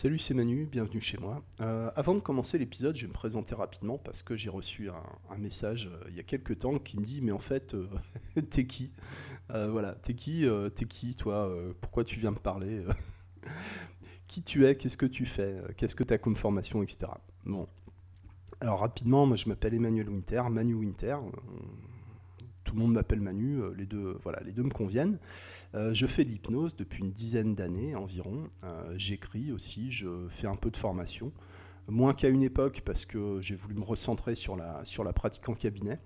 Salut, c'est Manu, bienvenue chez moi. Euh, avant de commencer l'épisode, je vais me présenter rapidement parce que j'ai reçu un, message euh, il y a quelques temps qui me dit Mais en fait, euh, t'es qui? Voilà, t'es qui T'es qui, toi Pourquoi tu viens me parler Qui tu es Qu'est-ce que tu fais Qu'est-ce que tu as comme formation, etc. Bon. Alors, rapidement, moi je m'appelle Emmanuel Winter, Manu Winter tout le monde m'appelle Manu, les deux, voilà, les deux me conviennent. Euh, je fais de l'hypnose depuis une dizaine d'années environ. Euh, j'écris aussi, je fais un peu de formation. Moins qu'à une époque parce que j'ai voulu me recentrer sur la, pratique en cabinet.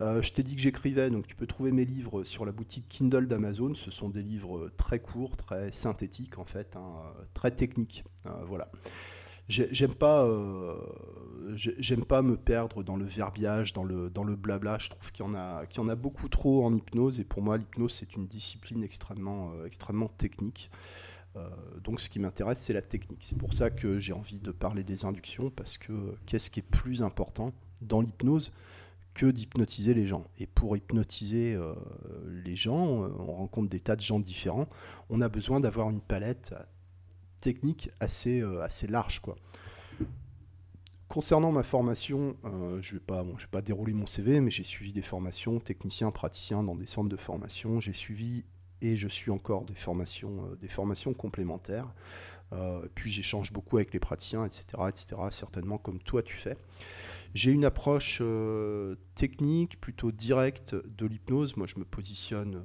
Euh, je t'ai dit que j'écrivais, donc tu peux trouver mes livres sur la boutique Kindle d'Amazon. Ce sont des livres très courts, très synthétiques en fait, hein, très techniques. voilà j'aime pas euh, j'aime pas me perdre dans le verbiage dans le dans le blabla je trouve qu'il y en a qu'il y en a beaucoup trop en hypnose et pour moi l'hypnose c'est une discipline extrêmement euh, extrêmement technique euh, donc ce qui m'intéresse c'est la technique c'est pour ça que j'ai envie de parler des inductions parce que qu'est-ce qui est plus important dans l'hypnose que d'hypnotiser les gens? Et pour hypnotiser les gens, on rencontre des tas de gens différents. On a besoin d'avoir une palette technique assez, euh, assez large. Quoi. Concernant ma formation, euh, je ne vais, pas, dérouler mon CV, mais j'ai suivi des formations, technicien, praticien dans des centres de formation. J'ai suivi et je suis encore des formations, euh, des formations complémentaires. puis j'échange beaucoup avec les praticiens, etc., etc., certainement comme toi tu fais. J'ai une approche technique, plutôt directe de l'hypnose. Moi, je me positionne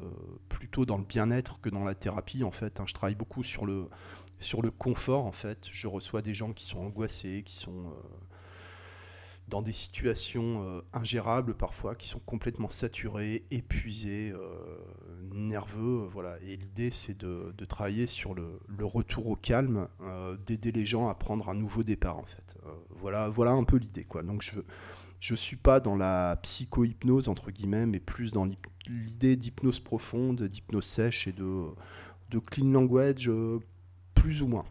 plutôt dans le bien-être que dans la thérapie, en fait. Hein. Je travaille beaucoup sur le, sur le confort, en fait, je reçois des gens qui sont angoissés, qui sont euh, dans des situations euh, ingérables parfois, qui sont complètement saturés, épuisés, euh, nerveux. Voilà. Et l'idée, c'est de, travailler sur le, retour au calme, d'aider les gens à prendre un nouveau départ, en fait. voilà, voilà un peu l'idée. Quoi. Donc, je je suis pas dans la psycho-hypnose, entre guillemets, mais plus dans l'idée d'hypnose profonde, d'hypnose sèche et de clean language plus ou moins.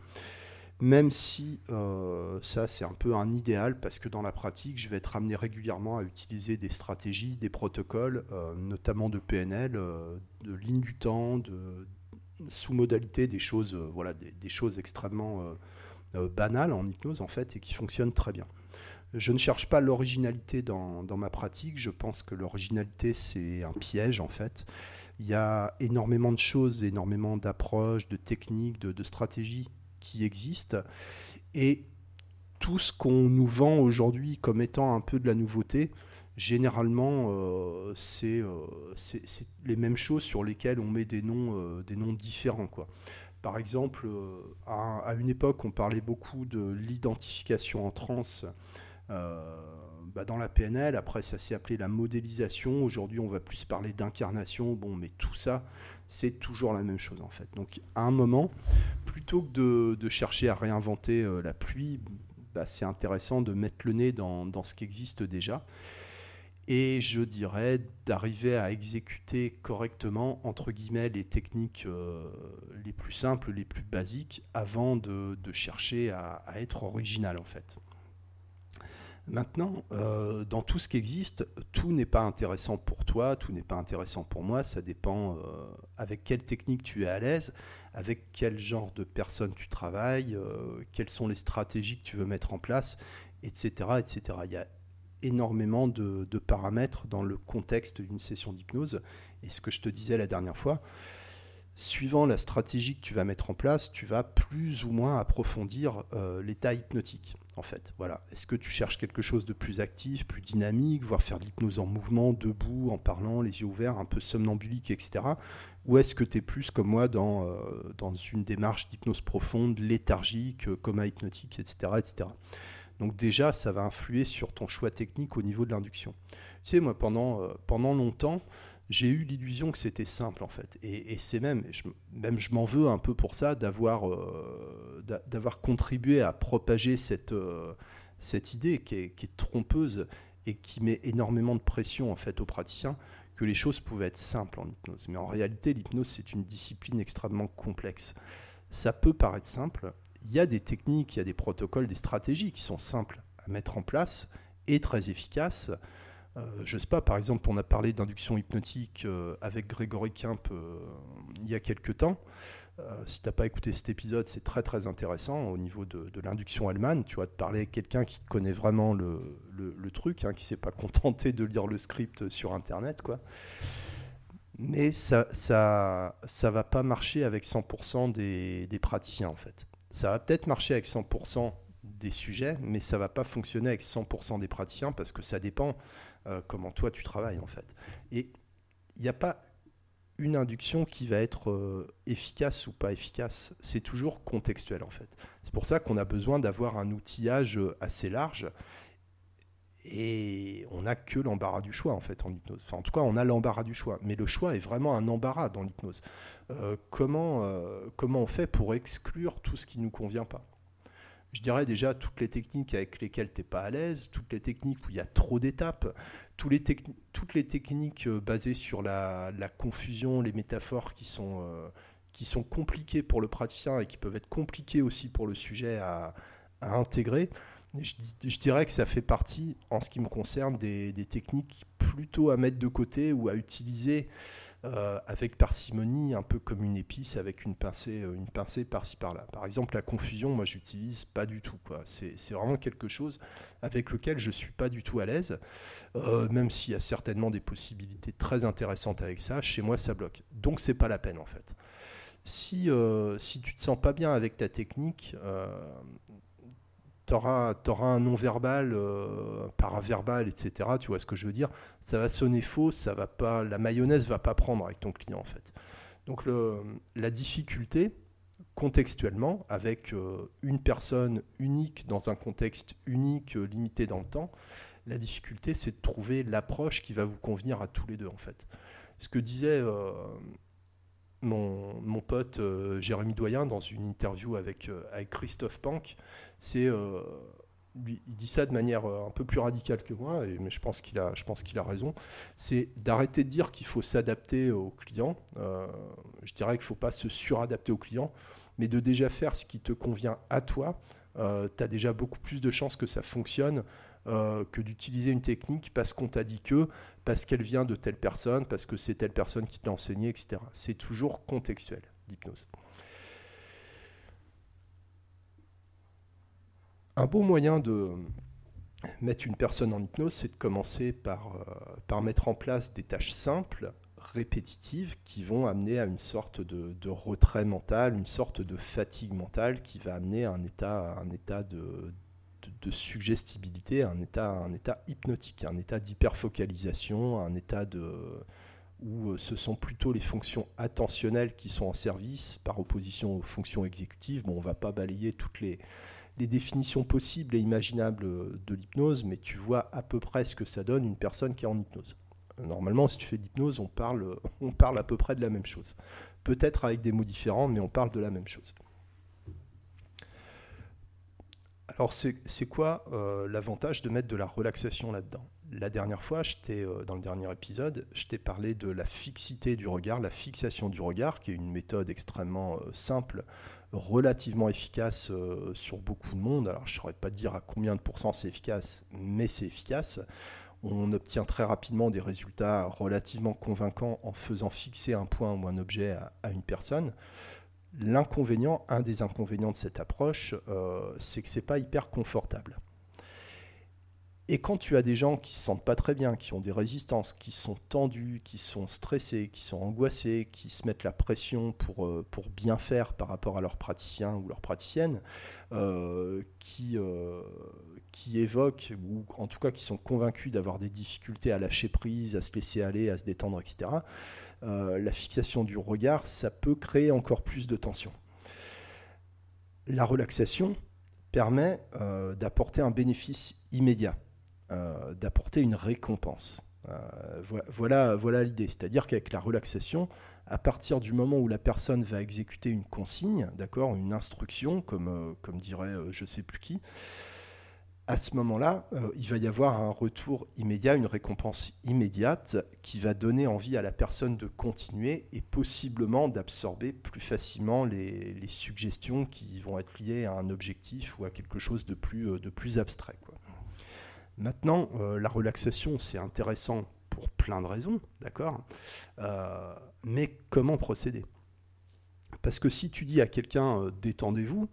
Même si euh, ça, c'est un peu un idéal, parce que dans la pratique, je vais être amené régulièrement à utiliser des stratégies, des protocoles, euh, notamment de PNL, euh, de ligne du temps, de sous-modalité, des choses, voilà, des, choses extrêmement banales en hypnose, en fait, et qui fonctionnent très bien. Je ne cherche pas l'originalité dans, dans, ma pratique. Je pense que l'originalité, c'est un piège, en fait. Il y a énormément de choses, énormément d'approches, de techniques, de, stratégies qui existent. Et tout ce qu'on nous vend aujourd'hui comme étant un peu de la nouveauté, généralement, euh, euh, c'est les mêmes choses sur lesquelles on met des noms, euh, des noms différents. Quoi. Par exemple, à, une époque, on parlait beaucoup de l'identification en transe. Bah, dans la PNL. Après, ça s'est appelé la modélisation. Aujourd'hui, on va plus parler d'incarnation. Bon, mais tout ça, c'est toujours la même chose en fait. Donc, à un moment, plutôt que de, chercher à réinventer euh, la pluie, bah, c'est intéressant de mettre le nez dans, ce qui existe déjà. Et je dirais d'arriver à exécuter correctement, entre guillemets, les techniques euh, les plus simples, les plus basiques, avant de, chercher à, à être original en fait. Maintenant, euh, dans tout ce qui existe, tout n'est pas intéressant pour toi, tout n'est pas intéressant pour moi, ça dépend euh, avec quelle technique tu es à l'aise, avec quel genre de personne tu travailles, euh, quelles sont les stratégies que tu veux mettre en place, etc. etc. Il y a énormément de, de paramètres dans le contexte d'une session d'hypnose, et ce que je te disais la dernière fois, suivant la stratégie que tu vas mettre en place, tu vas plus ou moins approfondir l'état hypnotique en fait. Voilà. Est-ce que tu cherches quelque chose de plus actif, plus dynamique, voire faire de l'hypnose en mouvement, debout, en parlant, les yeux ouverts, un peu somnambulique, etc. Ou est-ce que tu es plus comme moi dans, euh, dans une démarche d'hypnose profonde, léthargique, euh, coma hypnotique, etc., etc. Donc déjà, ça va influer sur ton choix technique au niveau de l'induction. Tu sais, moi, pendant, euh, pendant longtemps, j'ai eu l'illusion que c'était simple en fait. Et, c'est même, je, même je m'en veux un peu pour ça, d'avoir euh, d'avoir contribué à propager cette, euh, cette idée qui est, qui est, trompeuse et qui met énormément de pression en fait aux praticiens que les choses pouvaient être simples en hypnose. Mais en réalité, l'hypnose c'est une discipline extrêmement complexe. Ça peut paraître simple. Il y a des techniques, il y a des protocoles, des stratégies qui sont simples à mettre en place et très efficaces. Euh, je sais pas, par exemple, on a parlé d'induction hypnotique euh, avec Grégory Kemp euh, il y a quelques temps. Si tu n'as pas écouté cet épisode, c'est très très intéressant au niveau de, l'induction allemande. Tu vas te parler avec quelqu'un qui connaît vraiment le, le, truc, hein, qui ne s'est pas contenté de lire le script sur Internet. Quoi. Mais ça ça, ça va pas marcher avec 100% des, des, praticiens en fait. Ça va peut-être marcher avec 100% des sujets, mais ça va pas fonctionner avec 100% des praticiens parce que ça dépend euh, comment toi tu travailles en fait. Et il n'y a pas une induction qui va être euh, efficace ou pas efficace. C'est toujours contextuel en fait. C'est pour ça qu'on a besoin d'avoir un outillage euh, assez large et on n'a que l'embarras du choix en fait en hypnose. Enfin, en tout cas, on a l'embarras du choix, mais le choix est vraiment un embarras dans l'hypnose. Comment, comment on fait pour exclure tout ce qui ne nous convient pas? Je dirais déjà toutes les techniques avec lesquelles tu n'es pas à l'aise, toutes les techniques où il y a trop d'étapes, toutes les techniques euh, basées sur la, confusion, les métaphores qui sont, euh, qui sont compliquées pour le praticien et qui peuvent être compliquées aussi pour le sujet à, intégrer. Je, dirais que ça fait partie, en ce qui me concerne, des, techniques plutôt à mettre de côté ou à utiliser euh, avec parcimonie, un peu comme une épice avec une pincée, euh, une pincée par-ci par-là. Par exemple, la confusion, moi, j'utilise pas du tout. C'est, vraiment quelque chose avec lequel je suis pas du tout à l'aise, euh, même s'il y a certainement des possibilités très intéressantes avec ça. Chez moi, ça bloque. Donc, c'est pas la peine en fait. Si, si tu te sens pas bien avec ta technique, tu auras, un non-verbal, euh, paraverbal, etc. Tu vois ce que je veux dire Ça va sonner faux, ça va pas, la mayonnaise va pas prendre avec ton client en fait. Donc la difficulté, contextuellement, avec euh, une personne unique dans un contexte unique, euh, limité dans le temps, la difficulté c'est de trouver l'approche qui va vous convenir à tous les deux en fait. Ce que disait mon, mon, pote Jérémy Doyen dans une interview avec, avec Christophe Pank, c'est euh, il dit ça de manière euh, un peu plus radicale que moi, mais je pense qu'il a, raison. C'est d'arrêter de dire qu'il faut s'adapter aux clients. Euh, je dirais qu'il ne faut pas se suradapter aux clients, mais de déjà faire ce qui te convient à toi. tu as déjà beaucoup plus de chances que ça fonctionne que d'utiliser une technique parce qu'on t'a dit que, parce qu'elle vient de telle personne, parce que c'est telle personne qui te l'a enseigné, etc. C'est toujours contextuel, l'hypnose. Un beau moyen de mettre une personne en hypnose, c'est de commencer par, euh, par mettre en place des tâches simples, répétitives, qui vont amener à une sorte de, retrait mental, une sorte de fatigue mentale qui va amener à un état, un état de, de, suggestibilité, un état, un état hypnotique, un état d'hyperfocalisation, un état de où euh, ce sont plutôt les fonctions attentionnelles qui sont en service par opposition aux fonctions exécutives. Bon, on ne va pas balayer toutes les, définitions possibles et imaginables de l'hypnose, mais tu vois à peu près ce que ça donne une personne qui est en hypnose. Normalement, si tu fais de l'hypnose, on parle à peu près de la même chose. Peut-être avec des mots différents, mais on parle de la même chose. Alors, c'est quoi euh, l'avantage de mettre de la relaxation là-dedans? La dernière fois, euh, dans le dernier épisode, je t'ai parlé de la fixité du regard, la fixation du regard, qui est une méthode extrêmement euh, simple relativement efficace sur beaucoup de monde. Alors je ne saurais pas dire à combien de pourcents c'est efficace, mais c'est efficace. On obtient très rapidement des résultats relativement convaincants en faisant fixer un point ou un objet à, une personne. L'inconvénient, un des inconvénients de cette approche, euh, c'est que c'est pas hyper confortable. Et quand tu as des gens qui se sentent pas très bien, qui ont des résistances, qui sont tendus, qui sont stressés, qui sont angoissés, qui se mettent la pression pour, euh, pour bien faire par rapport à leur praticien ou leur praticienne, euh, qui, qui évoquent, ou en tout cas qui sont convaincus d'avoir des difficultés à lâcher prise, à se laisser aller, à se détendre, etc., la fixation du regard, ça peut créer encore plus de tension. La relaxation permet d'apporter un bénéfice immédiat euh, d'apporter une récompense. Euh, voilà, voilà l'idée. C'est-à-dire qu'avec la relaxation, à partir du moment où la personne va exécuter une consigne, d'accord, une instruction, comme, euh, comme dirait je sais plus qui, à ce moment-là, il va y avoir un retour immédiat, une récompense immédiate qui va donner envie à la personne de continuer et possiblement d'absorber plus facilement les, suggestions qui vont être liées à un objectif ou à quelque chose de plus, plus abstrait. Maintenant, euh, la relaxation, c'est intéressant pour plein de raisons, d'accord euh, Mais comment procéder? Parce que si tu dis à quelqu'un détendez-vous,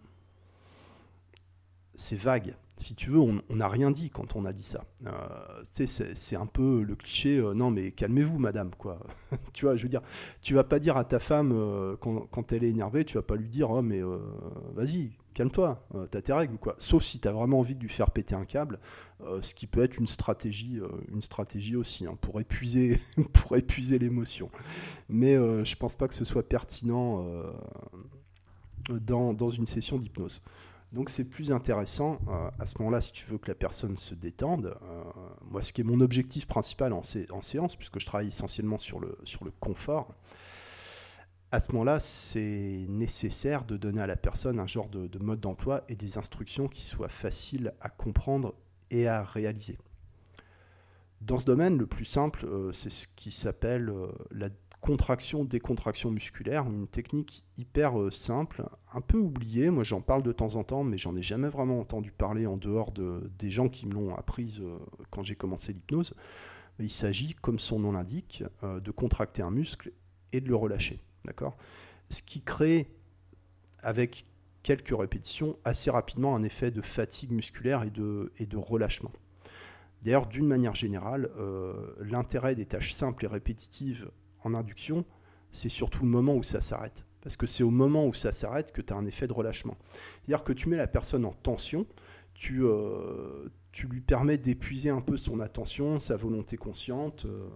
c'est vague si tu veux, on n'a rien dit quand on a dit ça. Euh, c'est un peu le cliché, euh, non mais calmez-vous madame, tu vois, je veux tu vas pas dire à ta femme, euh, quand, elle est énervée, tu vas pas lui dire, oh mais vas-y, calme-toi, t'as tes règles. Sauf si tu as vraiment envie de lui faire péter un câble, ce qui peut être une stratégie, une stratégie aussi, hein, pour épuiser, pour épuiser l'émotion. Mais je pense pas que ce soit pertinent dans une session d'hypnose. Donc c'est plus intéressant euh, à ce moment-là, si tu veux que la personne se détende. Euh, moi, ce qui est mon objectif principal en, séance, puisque je travaille essentiellement sur le, sur le confort, à ce moment-là, c'est nécessaire de donner à la personne un genre de, mode d'emploi et des instructions qui soient faciles à comprendre et à réaliser. Dans ce domaine, le plus simple, euh, c'est ce qui s'appelle la contraction, décontraction musculaire, une technique hyper euh, simple, un peu oubliée. Moi, j'en parle de temps en temps, mais j'en ai jamais vraiment entendu parler en dehors de, des gens qui me l'ont apprise euh, quand j'ai commencé l'hypnose. Il s'agit, comme son nom l'indique, euh, de contracter un muscle et de le relâcher. D'accord? Ce qui crée, avec quelques répétitions, assez rapidement un effet de fatigue musculaire et de, et de relâchement. D'ailleurs, d'une manière générale, l'intérêt des tâches simples et répétitives en induction, c'est surtout le moment où ça s'arrête. Parce que c'est au moment où ça s'arrête que tu as un effet de relâchement. C'est-à-dire que tu mets la personne en tension, tu, euh, tu lui permets d'épuiser un peu son attention, sa volonté consciente, euh,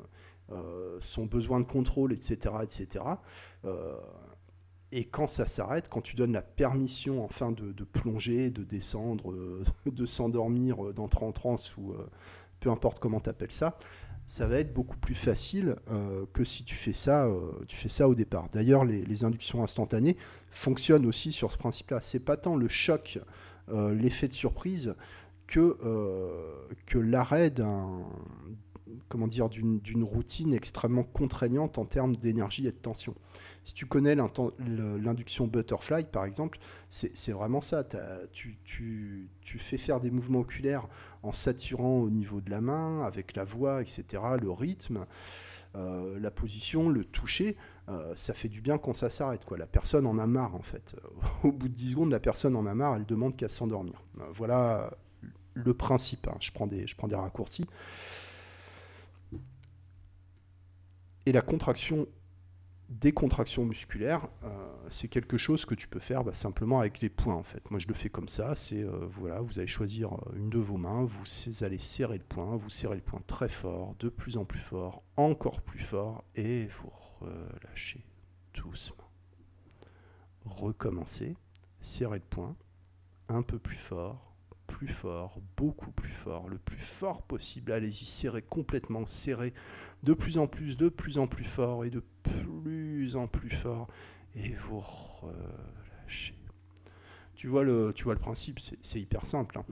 euh, son besoin de contrôle, etc. etc. et quand ça s'arrête, quand tu donnes la permission enfin de, plonger, de descendre, de s'endormir, d'entrer en transe ou peu importe comment tu appelles ça, ça va être beaucoup plus facile euh, que si tu fais ça, euh, tu fais ça au départ. D'ailleurs, les, inductions instantanées fonctionnent aussi sur ce principe-là. C'est pas tant le choc, euh, l'effet de surprise, que, que l'arrêt d'un, comment dire, d'une routine extrêmement contraignante en termes d'énergie et de tension. Si tu connais l'induction butterfly, par exemple, c'est vraiment ça. Tu, fais faire des mouvements oculaires en saturant au niveau de la main, avec la voix, etc., le rythme, euh, la position, le toucher. Euh, ça fait du bien quand ça s'arrête. La personne en a marre, en fait. Au bout de 10 secondes, la personne en a marre, elle demande qu'à s'endormir. Voilà le principe. Hein. Je, prends des, je prends des raccourcis. Et la contraction décontraction musculaire, euh, c'est quelque chose que tu peux faire bah, simplement avec les poings en fait. Moi je le fais comme ça, c'est euh, voilà, vous allez choisir euh, une de vos mains, vous allez serrer le poing, vous serrez le poing très fort, de plus en plus fort, encore plus fort, et vous relâchez doucement. Recommencez, serrez le poing, un peu plus fort, plus fort, beaucoup plus fort, le plus fort possible. Allez-y, serrez complètement, serrez de plus en plus, de plus en plus fort et de plus en plus fort. Et vous relâchez. Tu vois le, tu vois le principe, c'est hyper simple. Hein.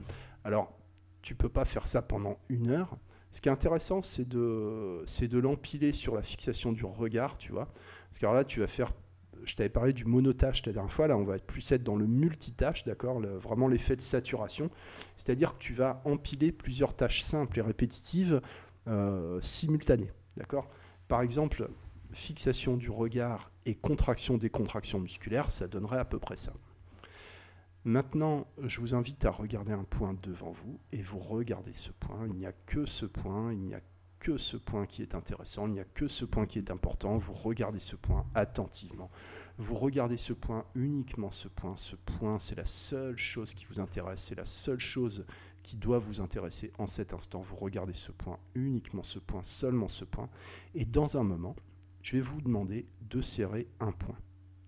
Alors, tu peux pas faire ça pendant une heure. Ce qui est intéressant, c'est de, de l'empiler sur la fixation du regard, tu vois. Parce que là, tu vas faire je t'avais parlé du monotâche la dernière fois, là on va plus être dans le multitâche, d'accord Vraiment l'effet de saturation. C'est-à-dire que tu vas empiler plusieurs tâches simples et répétitives euh, simultanées, d'accord Par exemple, fixation du regard et contraction des contractions musculaires, ça donnerait à peu près ça. Maintenant, je vous invite à regarder un point devant vous et vous regardez ce point. Il n'y a que ce point, il n'y a que ce point qui est intéressant, il n'y a que ce point qui est important, vous regardez ce point attentivement, vous regardez ce point, uniquement ce point, ce point c'est la seule chose qui vous intéresse, c'est la seule chose qui doit vous intéresser en cet instant, vous regardez ce point, uniquement ce point, seulement ce point, et dans un moment, je vais vous demander de serrer un point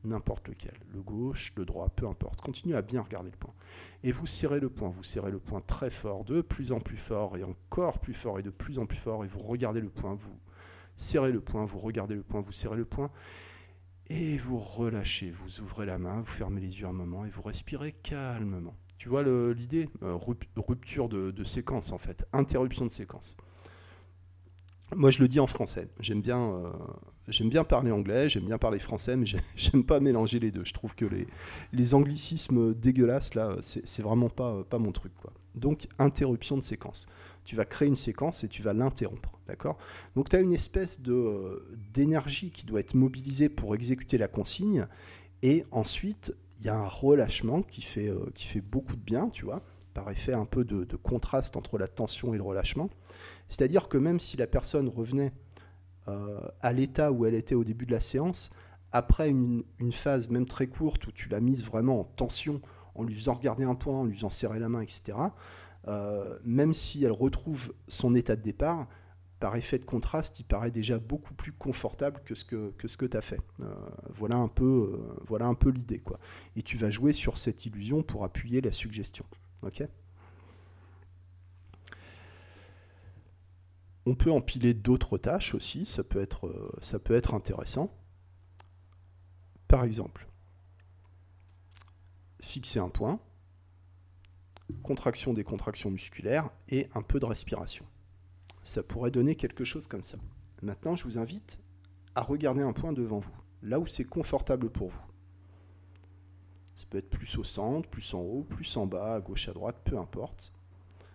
n'importe lequel, le gauche, le droit, peu importe. Continuez à bien regarder le point. Et vous serrez le point, vous serrez le point très fort, de plus en plus fort, et encore plus fort, et de plus en plus fort, et vous regardez le point, vous serrez le point, vous regardez le point, vous serrez le point, et vous relâchez, vous ouvrez la main, vous fermez les yeux un moment, et vous respirez calmement. Tu vois l'idée euh, Rupture de, de séquence, en fait, interruption de séquence. Moi, je le dis en français. J'aime bien, euh, bien parler anglais, j'aime bien parler français, mais j'aime pas mélanger les deux. Je trouve que les, anglicismes dégueulasses, là, c'est vraiment pas, mon truc. Donc, interruption de séquence. Tu vas créer une séquence et tu vas l'interrompre. D'accord? Donc, tu as une espèce euh, d'énergie qui doit être mobilisée pour exécuter la consigne. Et ensuite, il y a un relâchement qui fait, euh, qui fait beaucoup de bien, tu vois, par effet un peu de, contraste entre la tension et le relâchement. C'est-à-dire que même si la personne revenait euh, à l'état où elle était au début de la séance, après une, phase même très courte où tu l'as mise vraiment en tension, en lui faisant regarder un point, en lui faisant serrer la main, etc., euh, même si elle retrouve son état de départ, par effet de contraste, il paraît déjà beaucoup plus confortable que ce que, que, tu as fait. Euh, voilà un peu, l'idée. Et tu vas jouer sur cette illusion pour appuyer la suggestion. On peut empiler d'autres tâches aussi, ça peut être, ça peut être intéressant. Par exemple, fixer un point, contraction des contractions musculaires et un peu de respiration. Ça pourrait donner quelque chose comme ça. Maintenant, je vous invite à regarder un point devant vous, là où c'est confortable pour vous. Ça peut être plus au centre, plus en haut, plus en bas, à gauche, à droite, peu importe.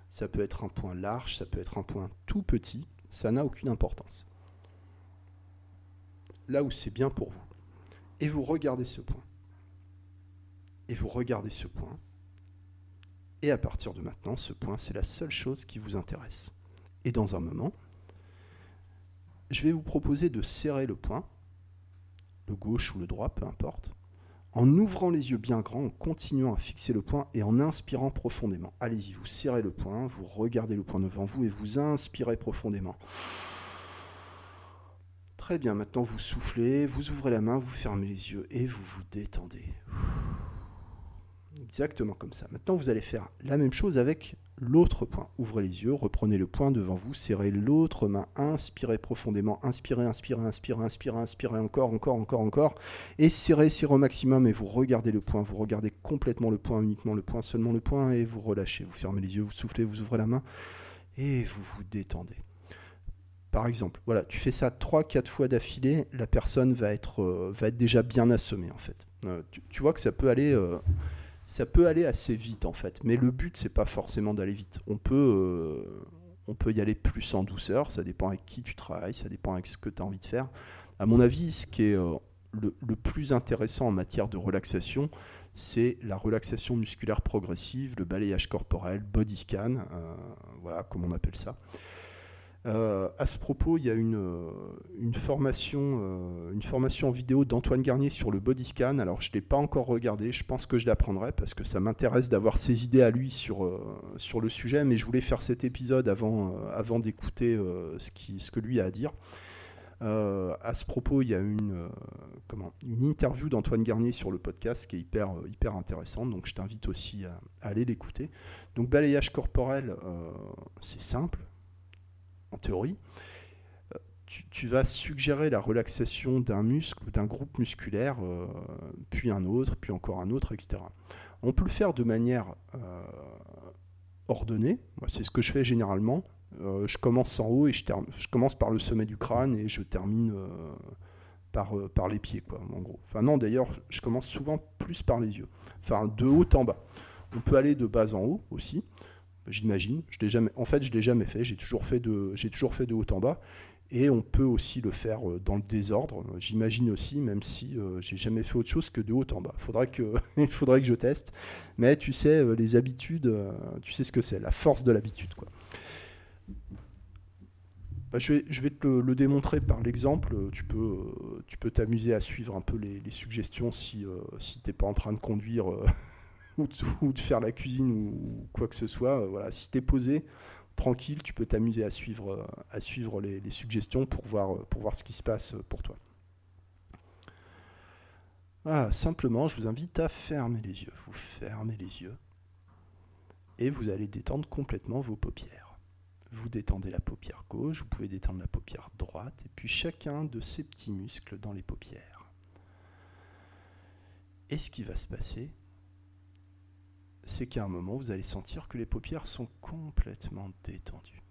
Ça peut être un point large, ça peut être un point tout petit, ça n'a aucune importance. Là où c'est bien pour vous. Et vous regardez ce point. Et vous regardez ce point. Et à partir de maintenant, ce point, c'est la seule chose qui vous intéresse. Et dans un moment, je vais vous proposer de serrer le point, le gauche ou le droit, peu importe, en ouvrant les yeux bien grands, en continuant à fixer le point et en inspirant profondément. Allez-y, vous serrez le point, vous regardez le point devant vous et vous inspirez profondément. Très bien, maintenant vous soufflez, vous ouvrez la main, vous fermez les yeux et vous vous détendez. Exactement comme ça. Maintenant, vous allez faire la même chose avec l'autre point. Ouvrez les yeux, reprenez le point devant vous, serrez l'autre main, inspirez profondément, inspirez, inspirez, inspirez, inspirez, inspirez encore, encore, encore, encore, et serrez, serrez au maximum et vous regardez le point, vous regardez complètement le point, uniquement le point, seulement le point, et vous relâchez. Vous fermez les yeux, vous soufflez, vous ouvrez la main, et vous vous détendez. Par exemple, voilà, tu fais ça 3-4 fois d'affilée, la personne va être, euh, va être déjà bien assommée en fait. Euh, tu, vois que ça peut aller, euh, ça peut aller assez vite en fait, mais le but c'est pas forcément d'aller vite. On peut, on peut y aller plus en douceur, ça dépend avec qui tu travailles, ça dépend avec ce que tu as envie de faire. À mon avis, ce qui est le, le, plus intéressant en matière de relaxation, c'est la relaxation musculaire progressive, le balayage corporel, body scan, voilà comme on appelle ça. Euh, à ce propos, il y a une, euh, formation, euh, une formation en vidéo d'Antoine Garnier sur le body scan. Alors, je ne l'ai pas encore regardé, je pense que je l'apprendrai parce que ça m'intéresse d'avoir ses idées à lui sur, sur le sujet, mais je voulais faire cet épisode avant, avant d'écouter ce, qui, ce que lui a à dire. à ce propos, il y a une, comment, une interview d'Antoine Garnier sur le podcast qui est hyper, hyper intéressante, donc je t'invite aussi à aller l'écouter. Donc balayage corporel, c'est simple, en théorie, euh, tu, vas suggérer la relaxation d'un muscle ou d'un groupe musculaire, euh, puis un autre, puis encore un autre, etc. On peut le faire de manière euh, ordonnée. C'est ce que je fais généralement. je commence en haut et je, je, commence par le sommet du crâne et je termine par, par les pieds, quoi, en gros. Enfin non, d'ailleurs, je commence souvent plus par les yeux. Enfin, de haut en bas. On peut aller de bas en haut aussi j'imagine. Je jamais, en fait, je ne l'ai jamais fait. J'ai toujours fait, de, toujours fait de haut en bas. Et on peut aussi le faire euh, dans le désordre. J'imagine aussi, même si euh, j'ai jamais fait autre chose que de haut en bas. Que, il faudrait que je teste. Mais tu sais, euh, les habitudes, tu sais ce que c'est, la force de l'habitude. Bah, je, vais, je vais te le, démontrer par l'exemple. Tu peux, tu peux t'amuser à suivre un peu les, suggestions si, si tu n'es pas en train de conduire ou de, faire la cuisine ou quoi que ce soit. Euh, voilà, si tu es posé, tranquille, tu peux t'amuser à suivre, euh, les, suggestions pour voir, euh, pour voir ce qui se passe pour toi. Voilà, simplement, je vous invite à fermer les yeux. Vous fermez les yeux et vous allez détendre complètement vos paupières. Vous détendez la paupière gauche, vous pouvez détendre la paupière droite, et puis chacun de ces petits muscles dans les paupières. Et ce qui va se passer, c'est qu'à un moment, vous allez sentir que les paupières sont complètement détendues.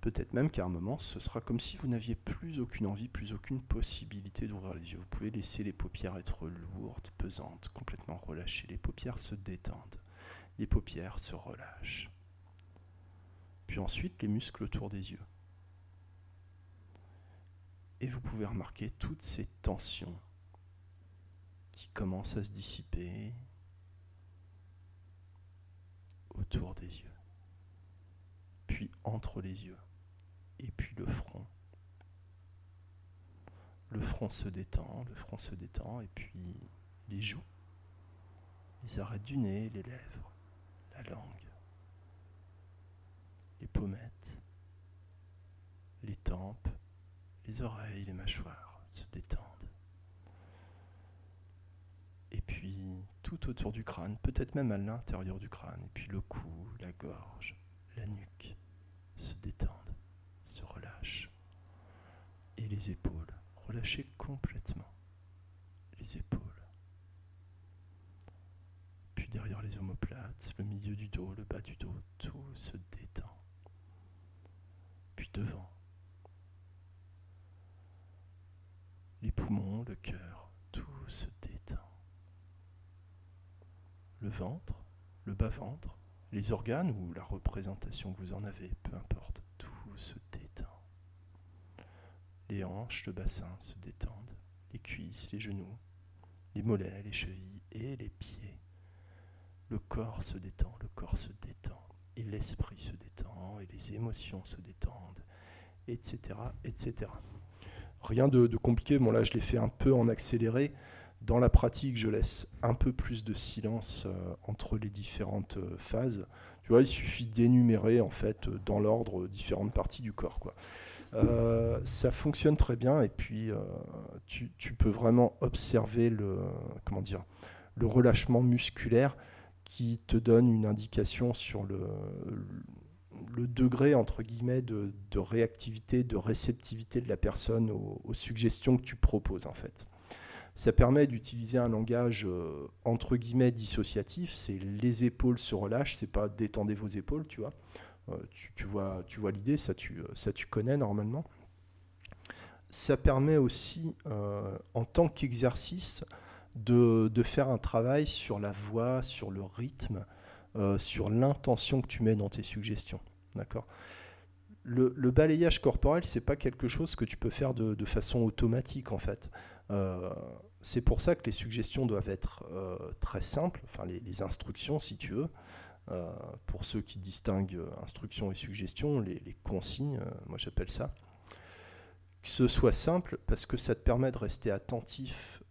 Peut-être même qu'à un moment, ce sera comme si vous n'aviez plus aucune envie, plus aucune possibilité d'ouvrir les yeux. Vous pouvez laisser les paupières être lourdes, pesantes, complètement relâchées. Les paupières se détendent. Les paupières se relâchent. Puis ensuite, les muscles autour des yeux. Et vous pouvez remarquer toutes ces tensions qui commence à se dissiper autour des yeux, puis entre les yeux, et puis le front. Le front se détend, le front se détend, et puis les joues, les arêtes du nez, les lèvres, la langue, les pommettes, les tempes, les oreilles, les mâchoires se détendent. Et puis autour du crâne, peut-être même à l'intérieur du crâne, et puis le cou, la gorge, la nuque se détendent, se relâchent. Et les épaules, relâchez complètement les épaules. Puis derrière les omoplates, le milieu du dos, le bas du dos, tout se détend. Puis devant, les poumons, le cœur, tout se détend. Le ventre, le bas-ventre, les organes ou la représentation que vous en avez, peu importe, tout se détend. Les hanches, le bassin se détendent, les cuisses, les genoux, les mollets, les chevilles et les pieds. Le corps se détend, le corps se détend, et l'esprit se détend, et les émotions se détendent, etc. etc. Rien de, compliqué, bon là je l'ai fait un peu en accéléré. Dans la pratique, je laisse un peu plus de silence euh, entre les différentes euh, phases. Tu vois, il suffit d'énumérer en fait dans l'ordre différentes parties du corps. Euh, ça fonctionne très bien et puis tu, peux vraiment observer le, comment dire, le relâchement musculaire qui te donne une indication sur le, le degré entre guillemets de, réactivité, de réceptivité de la personne aux, suggestions que tu proposes en fait. Ça permet d'utiliser un langage euh, entre guillemets dissociatif. C'est les épaules se relâchent, c'est pas détendez vos épaules, tu vois. Euh, tu, vois, tu vois l'idée, ça tu, ça tu connais normalement. Ça permet aussi, euh, en tant qu'exercice, de, de, faire un travail sur la voix, sur le rythme, euh, sur l'intention que tu mets dans tes suggestions. D'accord? Le, balayage corporel, c'est pas quelque chose que tu peux faire de, façon automatique en fait. Euh, c'est pour ça que les suggestions doivent être euh, très simples, enfin les, instructions si tu veux. pour ceux qui distinguent instructions et suggestions, les consignes, moi j'appelle ça. Que ce soit simple parce que ça te permet de rester attentif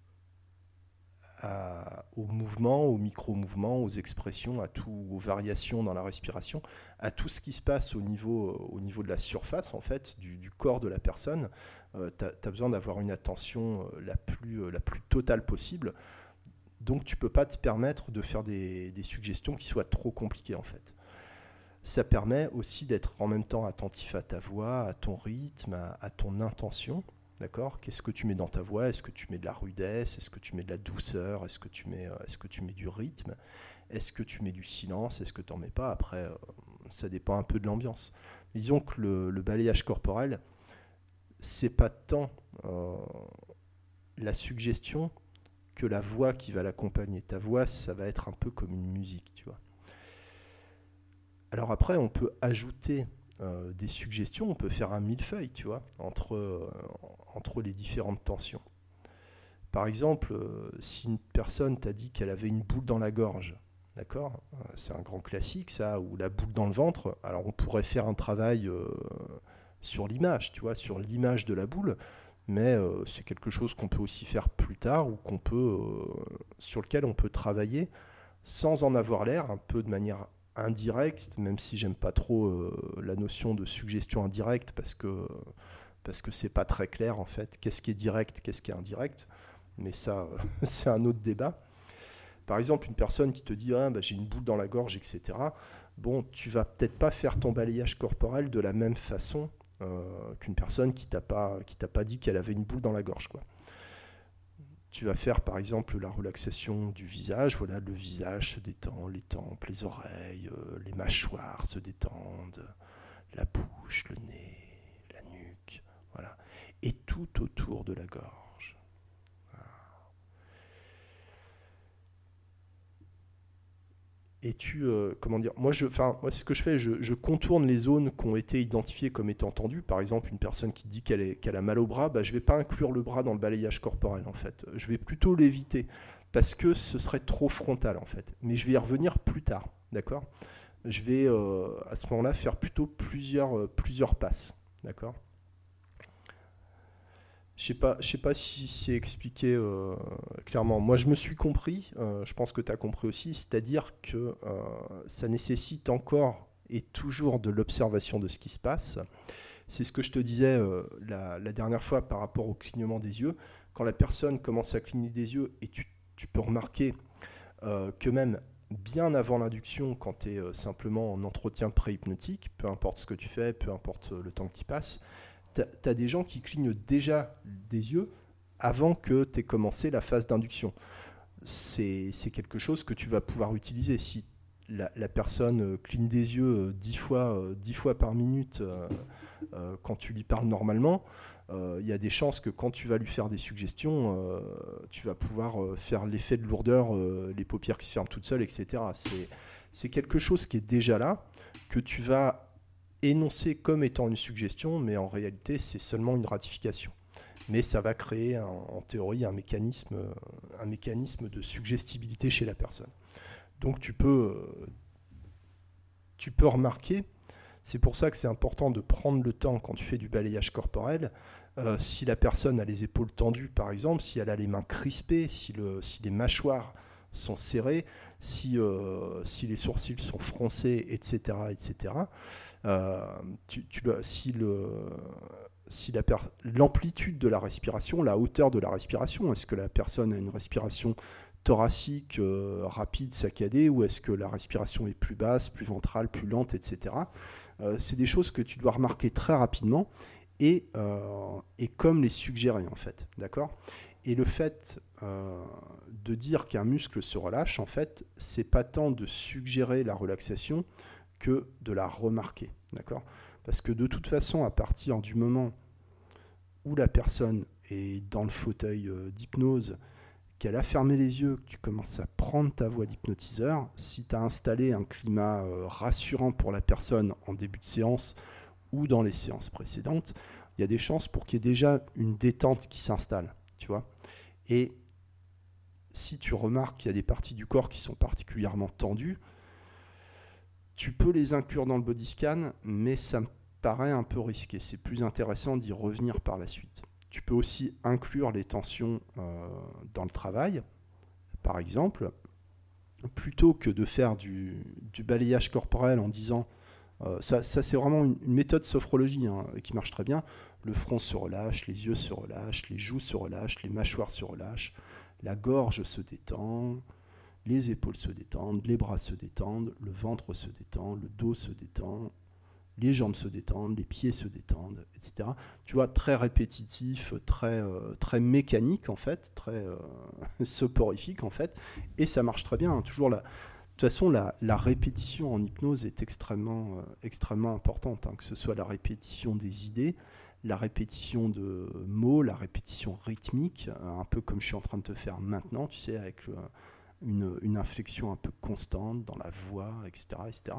aux mouvements, aux micro-mouvements, aux expressions, à tout, aux variations dans la respiration, à tout ce qui se passe au niveau, au niveau de la surface en fait, du, corps de la personne. Euh, tu as, besoin d'avoir une attention euh, la, plus, euh, la plus totale possible. Donc tu peux pas te permettre de faire des, des suggestions qui soient trop compliquées en fait. Ça permet aussi d'être en même temps attentif à ta voix, à ton rythme, à ton intention. D'accord? Qu'est-ce que tu mets dans ta voix? Est-ce que tu mets de la rudesse? Est-ce que tu mets de la douceur? Est-ce que tu mets, euh, est-ce que tu mets du rythme? Est-ce que tu mets du silence? Est-ce que tu n'en mets pas? Après, euh, ça dépend un peu de l'ambiance. Disons que le, balayage corporel, c'est pas tant euh, la suggestion que la voix qui va l'accompagner. Ta voix, ça va être un peu comme une musique, tu vois. Alors après, on peut ajouter euh, des suggestions, on peut faire un millefeuille, tu vois, entre, euh, les différentes tensions. Par exemple, euh, si une personne t'a dit qu'elle avait une boule dans la gorge, d'accord C'est un grand classique, ça, ou la boule dans le ventre. Alors, on pourrait faire un travail sur l'image, tu vois, sur l'image de la boule, mais c'est quelque chose qu'on peut aussi faire plus tard ou qu'on peut, sur lequel on peut travailler sans en avoir l'air, un peu de manière indirect, même si j'aime pas trop euh, la notion de suggestion indirecte parce que parce que c'est pas très clair en fait. Qu'est-ce qui est direct, qu'est-ce qui est indirect? Mais ça, c'est un autre débat. Par exemple, une personne qui te dit ah, bah, j'ai une boule dans la gorge, etc. Bon, tu vas peut-être pas faire ton balayage corporel de la même façon euh, qu'une personne qui t'a pas qui t'a pas dit qu'elle avait une boule dans la gorge, quoi. Tu vas faire par exemple la relaxation du visage. Voilà, le visage se détend, les tempes, les oreilles, euh, les mâchoires se détendent, la bouche, le nez, la nuque. Voilà. Et tout autour de la gorge. Et tu, euh, comment dire, moi, je, enfin, moi, ce que je fais, je, contourne les zones qui ont été identifiées comme étant tendues. Par exemple, une personne qui dit qu'elle qu'elle a mal au bras, bah, je vais pas inclure le bras dans le balayage corporel, en fait. Je vais plutôt l'éviter parce que ce serait trop frontal, en fait. Mais je vais y revenir plus tard, d'accord? Je vais, euh, à ce moment-là, faire plutôt plusieurs, euh, plusieurs passes, d'accord? Je sais pas, sais pas si c'est expliqué euh, clairement. Moi, je me suis compris. Euh, je pense que tu as compris aussi. C'est-à-dire que euh, ça nécessite encore et toujours de l'observation de ce qui se passe. C'est ce que je te disais la, dernière fois par rapport au clignement des yeux. Quand la personne commence à cligner des yeux et tu, tu peux remarquer que même bien avant l'induction, quand tu es simplement en entretien pré-hypnotique, peu importe ce que tu fais, peu importe le temps que tu passes, tu as des gens qui clignent déjà des yeux avant que tu aies commencé la phase d'induction. C'est quelque chose que tu vas pouvoir utiliser. Si la, personne euh, cligne des yeux euh, dix fois, euh, fois par minute quand tu lui parles normalement, il y a des chances que quand tu vas lui faire des suggestions, tu vas pouvoir faire l'effet de lourdeur, les paupières qui se ferment toutes seules, etc. C'est quelque chose qui est déjà là, que tu vas énoncé comme étant une suggestion, mais en réalité, c'est seulement une ratification. Mais ça va créer, en théorie, un mécanisme, un mécanisme de suggestibilité chez la personne. Donc tu peux, tu peux remarquer, c'est pour ça que c'est important de prendre le temps quand tu fais du balayage corporel. Euh, si la personne a les épaules tendues, par exemple, si elle a les mains crispées, si les mâchoires sont serrées, si, euh, si les sourcils sont froncés, etc., etc. Euh, tu, si le si l'amplitude de la respiration, la hauteur de la respiration, est-ce que la personne a une respiration thoracique euh, rapide, saccadée, ou est-ce que la respiration est plus basse, plus ventrale, plus lente, etc. c'est des choses que tu dois remarquer très rapidement et, et comme les suggérer en fait, d'accord? Et le fait euh, de dire qu'un muscle se relâche, en fait, c'est pas tant de suggérer la relaxation que de la remarquer. D'accord? Parce que de toute façon, à partir du moment où la personne est dans le fauteuil euh, d'hypnose, qu'elle a fermé les yeux, que tu commences à prendre ta voix d'hypnotiseur, si tu as installé un climat euh, rassurant pour la personne en début de séance ou dans les séances précédentes, il y a des chances pour qu'il y ait déjà une détente qui s'installe, Et si tu remarques qu'il y a des parties du corps qui sont particulièrement tendues, tu peux les inclure dans le body scan, mais ça me paraît un peu risqué. C'est plus intéressant d'y revenir par la suite. Tu peux aussi inclure les tensions euh, dans le travail. Par exemple, plutôt que de faire du, balayage corporel en disant euh, ça, c'est vraiment une, méthode sophrologie hein, qui marche très bien. Le front se relâche, les yeux se relâchent, les joues se relâchent, les mâchoires se relâchent, la gorge se détend, les épaules se détendent, les bras se détendent, le ventre se détend, le dos se détend, les jambes se détendent, les pieds se détendent, etc. Tu vois, très répétitif, très, euh, mécanique en fait, très euh, soporifique en fait, et ça marche très bien. Hein. toujours la, de toute façon, la, répétition en hypnose est extrêmement, euh, importante, hein, que ce soit la répétition des idées, la répétition de mots, la répétition rythmique, euh, un peu comme je suis en train de te faire maintenant, tu sais, avec une, inflexion un peu constante dans la voix, etc., etc.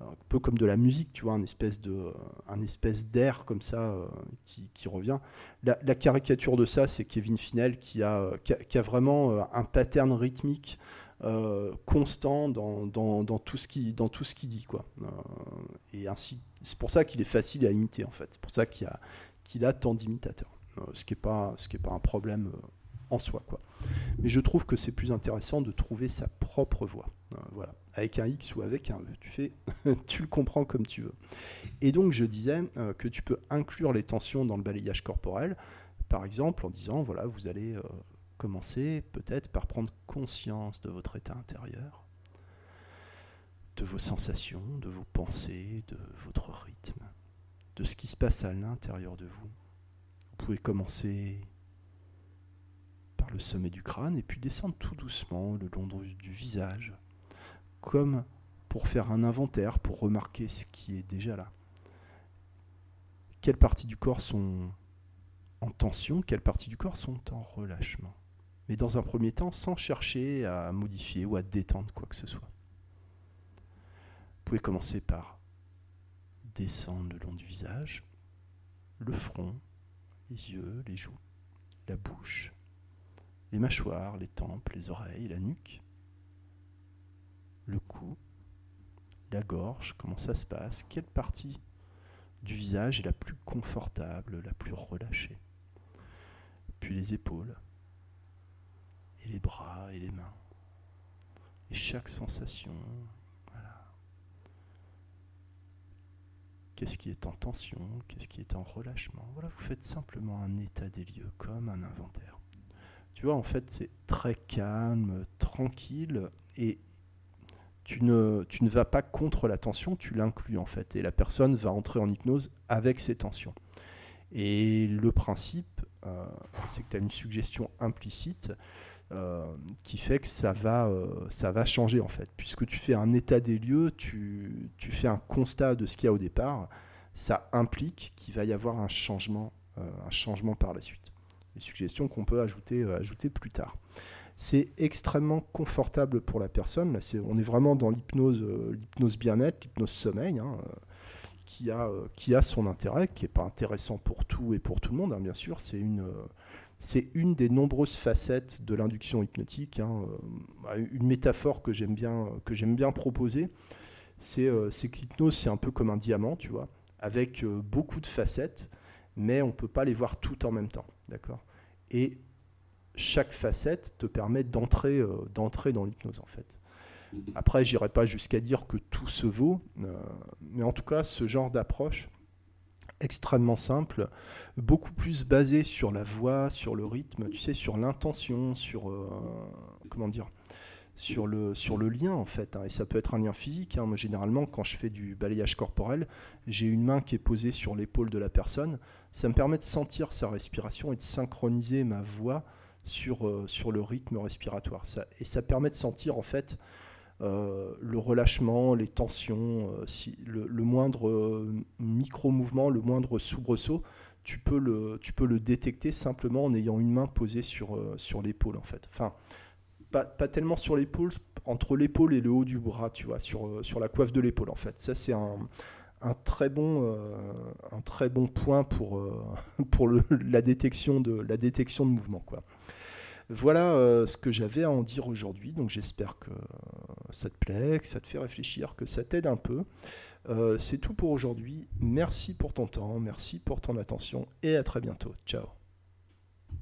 Un peu comme de la musique, tu vois, un espèce de, un espèce d'air comme ça euh, qui, revient. La, caricature de ça, c'est Kevin Finel qui a, qui a, vraiment euh, un pattern rythmique constant dans, dans, tout ce qui dans tout ce qu'il dit quoi et ainsi c'est pour ça qu'il est facile à imiter en fait. C'est pour ça qu'il a, a tant d'imitateurs. Euh, ce qui n'est pas, un problème euh, en soi. Mais je trouve que c'est plus intéressant de trouver sa propre voix. Euh. Avec un X ou avec un E. Tu, fais, tu le comprends comme tu veux. Et donc je disais que tu peux inclure les tensions dans le balayage corporel. Par exemple en disant, voilà, vous allez commencer peut-être par prendre conscience de votre état intérieur de vos sensations, de vos pensées, de votre rythme, de ce qui se passe à l'intérieur de vous. Vous pouvez commencer par le sommet du crâne et puis descendre tout doucement le long du visage, comme pour faire un inventaire, pour remarquer ce qui est déjà là. Quelles parties du corps sont en tension, quelles parties du corps sont en relâchement. Mais dans un premier temps, sans chercher à modifier ou à détendre quoi que ce soit. Pouvez commencer par descendre le long du visage, le front, les yeux, les joues, la bouche, les mâchoires, les tempes, les oreilles, la nuque, le cou, la gorge, comment ça se passe, quelle partie du visage est la plus confortable, la plus relâchée. Puis les épaules, et les bras et les mains. Et chaque sensation, Qu'est-ce qui est en tension, qu'est-ce qui est en relâchement. Voilà, vous faites simplement un état des lieux, comme un inventaire. Tu vois, en fait, c'est très calme, tranquille, et tu ne, vas pas contre la tension, tu l'inclus en fait. Et la personne va entrer en hypnose avec ses tensions. Et le principe, euh, c'est que tu as une suggestion implicite euh, qui fait que ça va, euh, ça va changer en fait. Puisque tu fais un état des lieux, tu, fais un constat de ce qu'il y a au départ, ça implique qu'il va y avoir un changement, un changement par la suite. Les suggestions qu'on peut ajouter, ajouter plus tard. C'est extrêmement confortable pour la personne. Là, on est vraiment dans l'hypnose, euh, l'hypnose bien-être, l'hypnose sommeil, hein, euh, qui, a, euh, qui a son intérêt, qui n'est pas intéressant pour tout et pour tout le monde, hein, bien sûr. C'est une, c'est une des nombreuses facettes de l'induction hypnotique. Hein, une métaphore que j'aime bien, proposer, c'est, c'est que l'hypnose, c'est un peu comme un diamant, tu vois, avec beaucoup de facettes, mais on ne peut pas les voir toutes en même temps. D'accord? Et chaque facette te permet d'entrer euh, dans l'hypnose en fait. Après, j'irai pas jusqu'à dire que tout se vaut, euh, mais en tout cas, ce genre d'approche extrêmement simple, beaucoup plus basé sur la voix, sur le rythme, tu sais, sur l'intention, sur euh, comment dire, sur le sur le lien en fait. Hein. et ça peut être un lien physique. Hein. Généralement, quand je fais du balayage corporel, j'ai une main qui est posée sur l'épaule de la personne. Ça me permet de sentir sa respiration et de synchroniser ma voix sur, euh, sur le rythme respiratoire. Et ça permet de sentir en fait le relâchement, les tensions, euh, si, le, moindre micro-mouvement, le moindre soubresaut, tu peux, le, tu peux le détecter simplement en ayant une main posée sur, sur l'épaule en fait. Enfin, pas, pas tellement sur l'épaule, entre l'épaule et le haut du bras, tu vois, sur, sur la coiffe de l'épaule en fait. Ça c'est un, un très bon, un très bon point pour, pour la, détection de, la détection de mouvement. Quoi. Voilà euh, ce que j'avais à en dire aujourd'hui. Donc j'espère que ça te plaît, que ça te fait réfléchir, que ça t'aide un peu. Euh, c'est tout pour aujourd'hui. Merci pour ton temps, merci pour ton attention et à très bientôt. Ciao.